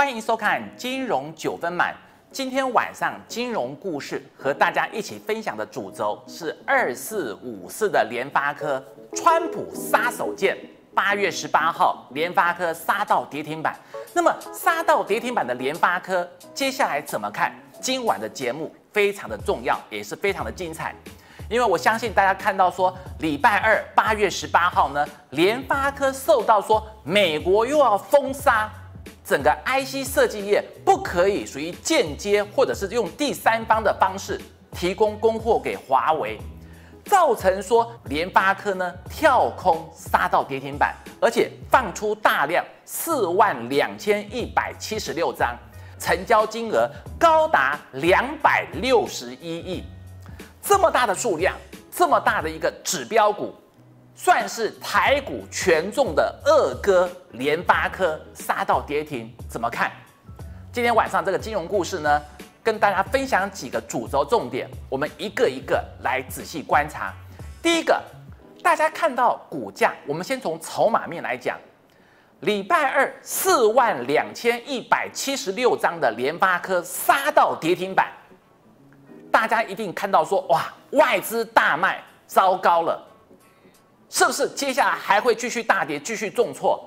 欢迎收看《金融九分满》。今天晚上金融故事和大家一起分享的主轴是二四五四的联发科，川普杀手锏。八月十八号，联发科杀到跌停板。那么杀到跌停板的联发科，接下来怎么看？今晚的节目非常的重要，也是非常的精彩。因为我相信大家看到说，礼拜二八月十八号呢，联发科受到说美国又要封杀，整个 IC 设计业不可以属于间接或者是用第三方的方式提供供货给华为，造成说联发科呢跳空杀到跌停板，而且放出大量四万两千一百七十六张，成交金额高达两百六十一亿。这么大的数量，这么大的一个指标股，算是台股权重的二哥联发科杀到跌停，怎么看？今天晚上这个金融故事呢，跟大家分享几个主轴重点，我们一个一个来仔细观察。第一个，大家看到股价，我们先从筹码面来讲，礼拜二四万两千一百七十六张的联发科杀到跌停板。大家一定看到说哇，外资大卖，糟糕了，是不是？接下来还会继续大跌，继续重挫？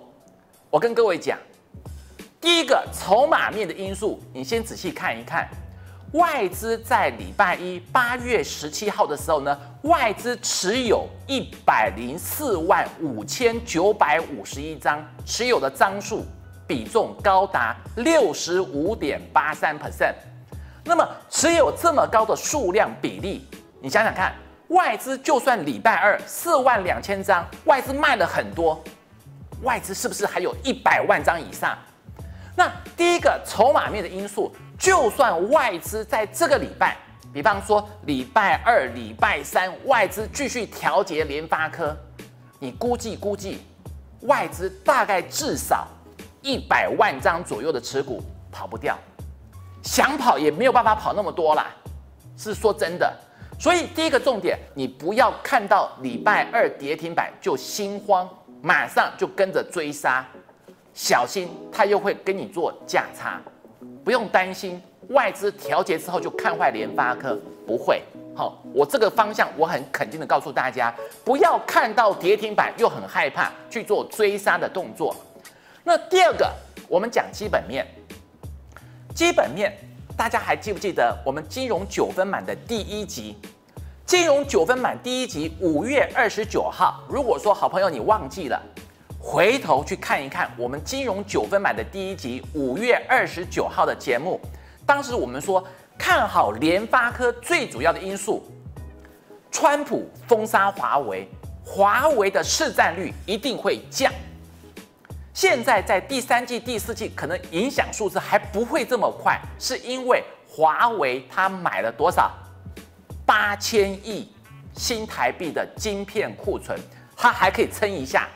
我跟各位讲，第一个筹码面的因素，你先仔细看一看，外资在礼拜一八月十七号的时候呢，外资持有一百零四万五千九百五十一张，持有的张数比重高达六十五点八三 percent。那么持有这么高的数量比例，你想想看，外资就算礼拜二四万两千张，外资卖了很多，外资是不是还有一百万张以上？那第一个筹码面的因素，就算外资在这个礼拜，比方说礼拜二、礼拜三，外资继续调节联发科，你估计估计，外资大概至少一百万张左右的持股跑不掉。想跑也没有办法跑那么多啦，是说真的。所以第一个重点，你不要看到礼拜二跌停板就心慌，马上就跟着追杀，小心他又会跟你做价差。不用担心外资调节之后就看坏联发科，不会。好，我这个方向我很肯定的告诉大家，不要看到跌停板又很害怕去做追杀的动作。那第二个，我们讲基本面。基本面，大家还记不记得我们金融九分满的第一集？金融九分满第一集五月二十九号。如果说好朋友你忘记了，回头去看一看我们金融九分满的第一集五月二十九号的节目。当时我们说看好联发科最主要的因素，川普封杀华为，华为的市占率一定会降。现在在第三季、第四季，可能影响数字还不会这么快，是因为华为它买了多少八千亿新台币的晶片库存，它还可以撑一下，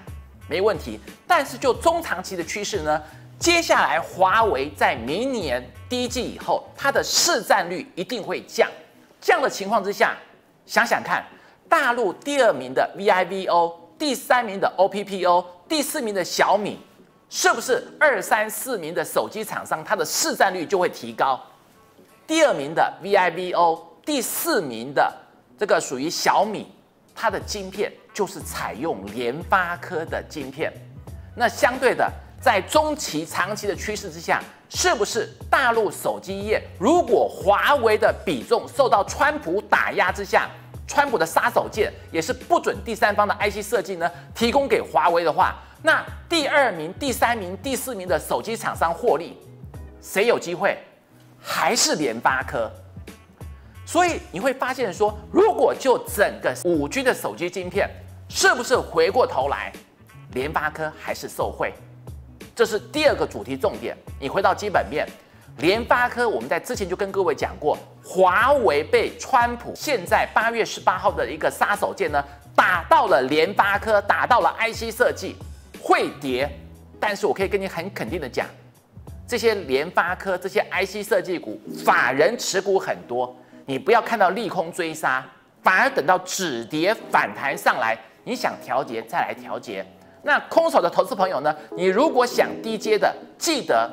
没问题。但是就中长期的趋势呢，接下来华为在明年第一季以后，它的市占率一定会降。这样的情况之下，想想看，大陆第二名的 VIVO，第三名的 OPPO，第四名的小米。是不是二三四名的手机厂商，它的市占率就会提高？第二名的 VIVO，第四名的这个属于小米，它的晶片就是采用联发科的晶片。那相对的，在中期、长期的趋势之下，是不是大陆手机业如果华为的比重受到川普打压之下，川普的杀手锏也是不准第三方的 IC 设计呢提供给华为的话？那第二名、第三名、第四名的手机厂商获利，谁有机会？还是联发科。所以你会发现说，如果就整个五 G 的手机晶片，是不是回过头来，联发科还是受惠？这是第二个主题重点。你回到基本面，联发科我们在之前就跟各位讲过，华为被川普现在八月十八号的一个杀手锏呢，打到了联发科，打到了 IC 设计。会跌，但是我可以跟你很肯定的讲，这些联发科、这些 IC 设计股，法人持股很多，你不要看到利空追杀，反而等到止跌反弹上来，你想调节再来调节。那空手的投资朋友呢？你如果想低阶的，记得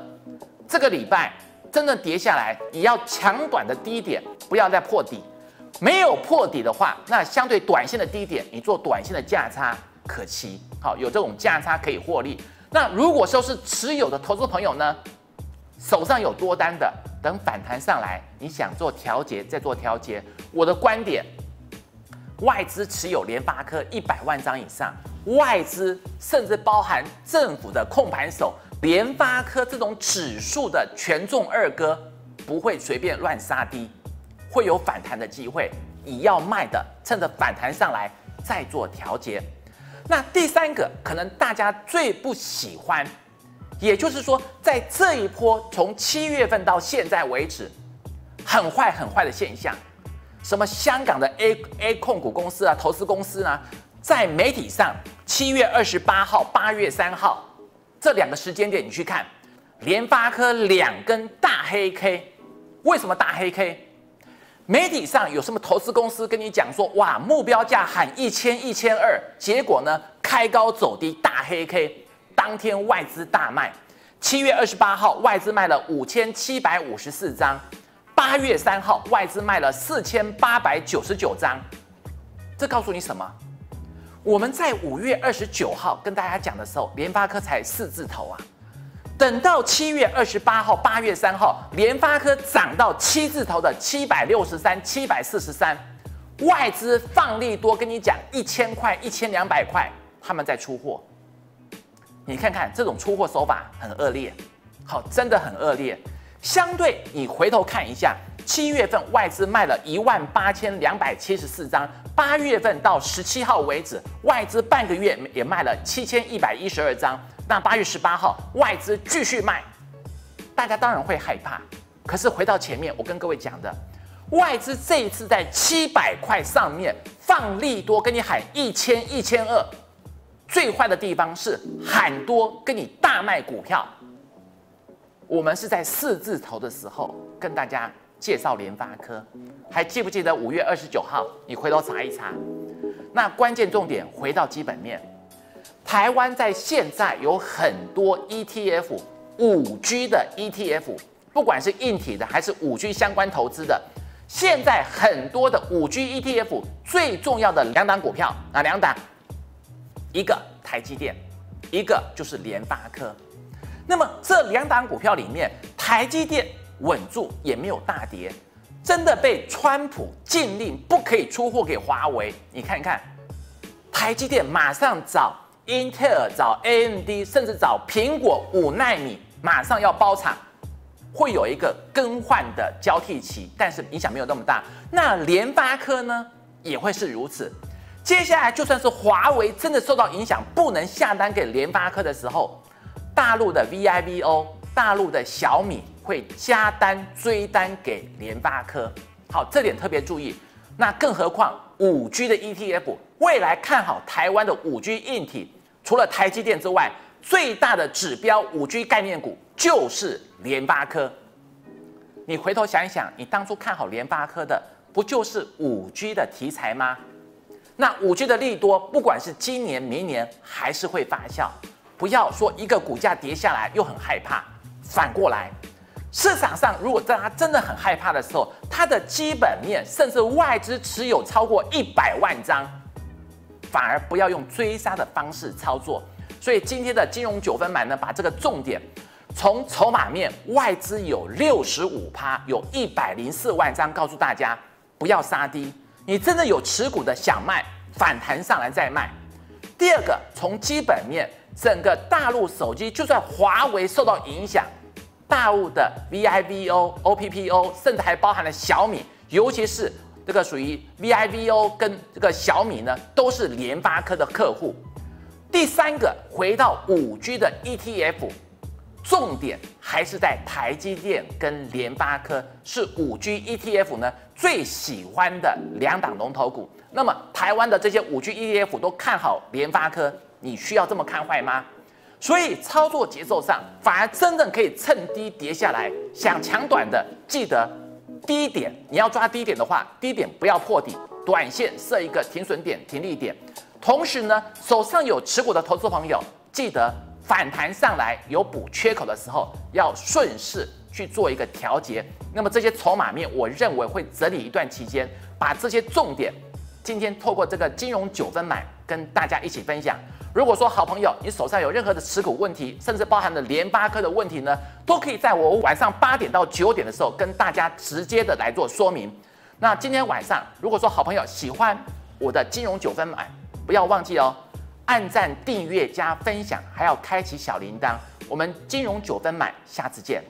这个礼拜真的跌下来，你要抢短的低点，不要再破底。没有破底的话，那相对短线的低点，你做短线的价差可期。好，有这种价差可以获利。那如果说是持有的投资朋友呢，手上有多单的，等反弹上来，你想做调节再做调节。我的观点，外资持有联发科一百万张以上，外资甚至包含政府的控盘手，联发科这种指数的权重二哥，不会随便乱杀低。会有反弹的机会，你要卖的，趁着反弹上来再做调节。那第三个，可能大家最不喜欢，也就是说，在这一波从七月份到现在为止，很坏很坏的现象，什么香港的 A A 控股公司啊，投资公司呢，在媒体上七月二十八号、八月三号这两个时间点，你去看联发科两根大黑 K，为什么大黑 K？媒体上有什么投资公司跟你讲说，哇，目标价喊一千一千二，结果呢开高走低，大黑 K，当天外资大卖。七月二十八号外资卖了五千七百五十四张，八月三号外资卖了四千八百九十九张。这告诉你什么？我们在五月二十九号跟大家讲的时候，联发科才四字头啊。等到七月二十八号、八月三号，联发科涨到七字头的七百六十三、七百四十三，外资放利多，跟你讲一千块、一千两百块，他们在出货。你看看这种出货手法很恶劣，好，真的很恶劣。相对你回头看一下，七月份外资卖了一万八千两百七十四张，八月份到十七号为止，外资半个月也卖了七千一百一十二张。那八月十八号，外资继续卖，大家当然会害怕。可是回到前面，我跟各位讲的，外资这一次在七百块上面放利多，跟你喊一千一千二。最坏的地方是喊多跟你大卖股票。我们是在四字头的时候跟大家介绍联发科，还记不记得五月二十九号？你回头查一查。那关键重点回到基本面。台湾在现在有很多 ETF，五 G 的 ETF，不管是硬体的还是五 G 相关投资的，现在很多的五 G ETF 最重要的两档股票，哪两档？一个台积电，一个就是联发科。那么这两档股票里面，台积电稳住也没有大跌，真的被川普禁令不可以出货给华为。你看看，台积电马上找。英特尔找 AMD，甚至找苹果五纳米，马上要包厂，会有一个更换的交替期，但是影响没有那么大。那联发科呢，也会是如此。接下来就算是华为真的受到影响，不能下单给联发科的时候，大陆的 VIVO、大陆的小米会加单追单给联发科。好，这点特别注意。那更何况五 G 的 ETF，未来看好台湾的五 G 硬体。除了台积电之外，最大的指标五 G 概念股就是联发科。你回头想一想，你当初看好联发科的，不就是五 G 的题材吗？那五 G 的利多，不管是今年、明年，还是会发酵。不要说一个股价跌下来又很害怕，反过来，市场上如果在它真的很害怕的时候，它的基本面甚至外资持有超过一百万张。反而不要用追杀的方式操作，所以今天的金融九分满呢，把这个重点从筹码面外资有六十五趴，有一百零四万张，告诉大家不要杀低，你真的有持股的想卖，反弹上来再卖。第二个，从基本面，整个大陆手机就算华为受到影响，大陆的 VIVO、OPPO，甚至还包含了小米，尤其是。这个属于 VIVO 跟这个小米呢，都是联发科的客户。第三个，回到五 G 的 ETF，重点还是在台积电跟联发科，是五 G ETF 呢最喜欢的两档龙头股。那么台湾的这些五 G ETF 都看好联发科，你需要这么看坏吗？所以操作节奏上，反而真正可以趁低跌下来，想抢短的，记得。低点你要抓低点的话，低点不要破底，短线设一个停损点、停利点。同时呢，手上有持股的投资朋友，记得反弹上来有补缺口的时候，要顺势去做一个调节。那么这些筹码面，我认为会整理一段期间，把这些重点，今天透过这个金融九分满跟大家一起分享。如果说好朋友你手上有任何的持股问题，甚至包含了联发科的问题呢，都可以在我晚上八点到九点的时候跟大家直接的来做说明。那今天晚上，如果说好朋友喜欢我的金融九分满，不要忘记哦，按赞、订阅、加分享，还要开启小铃铛。我们金融九分满，下次见。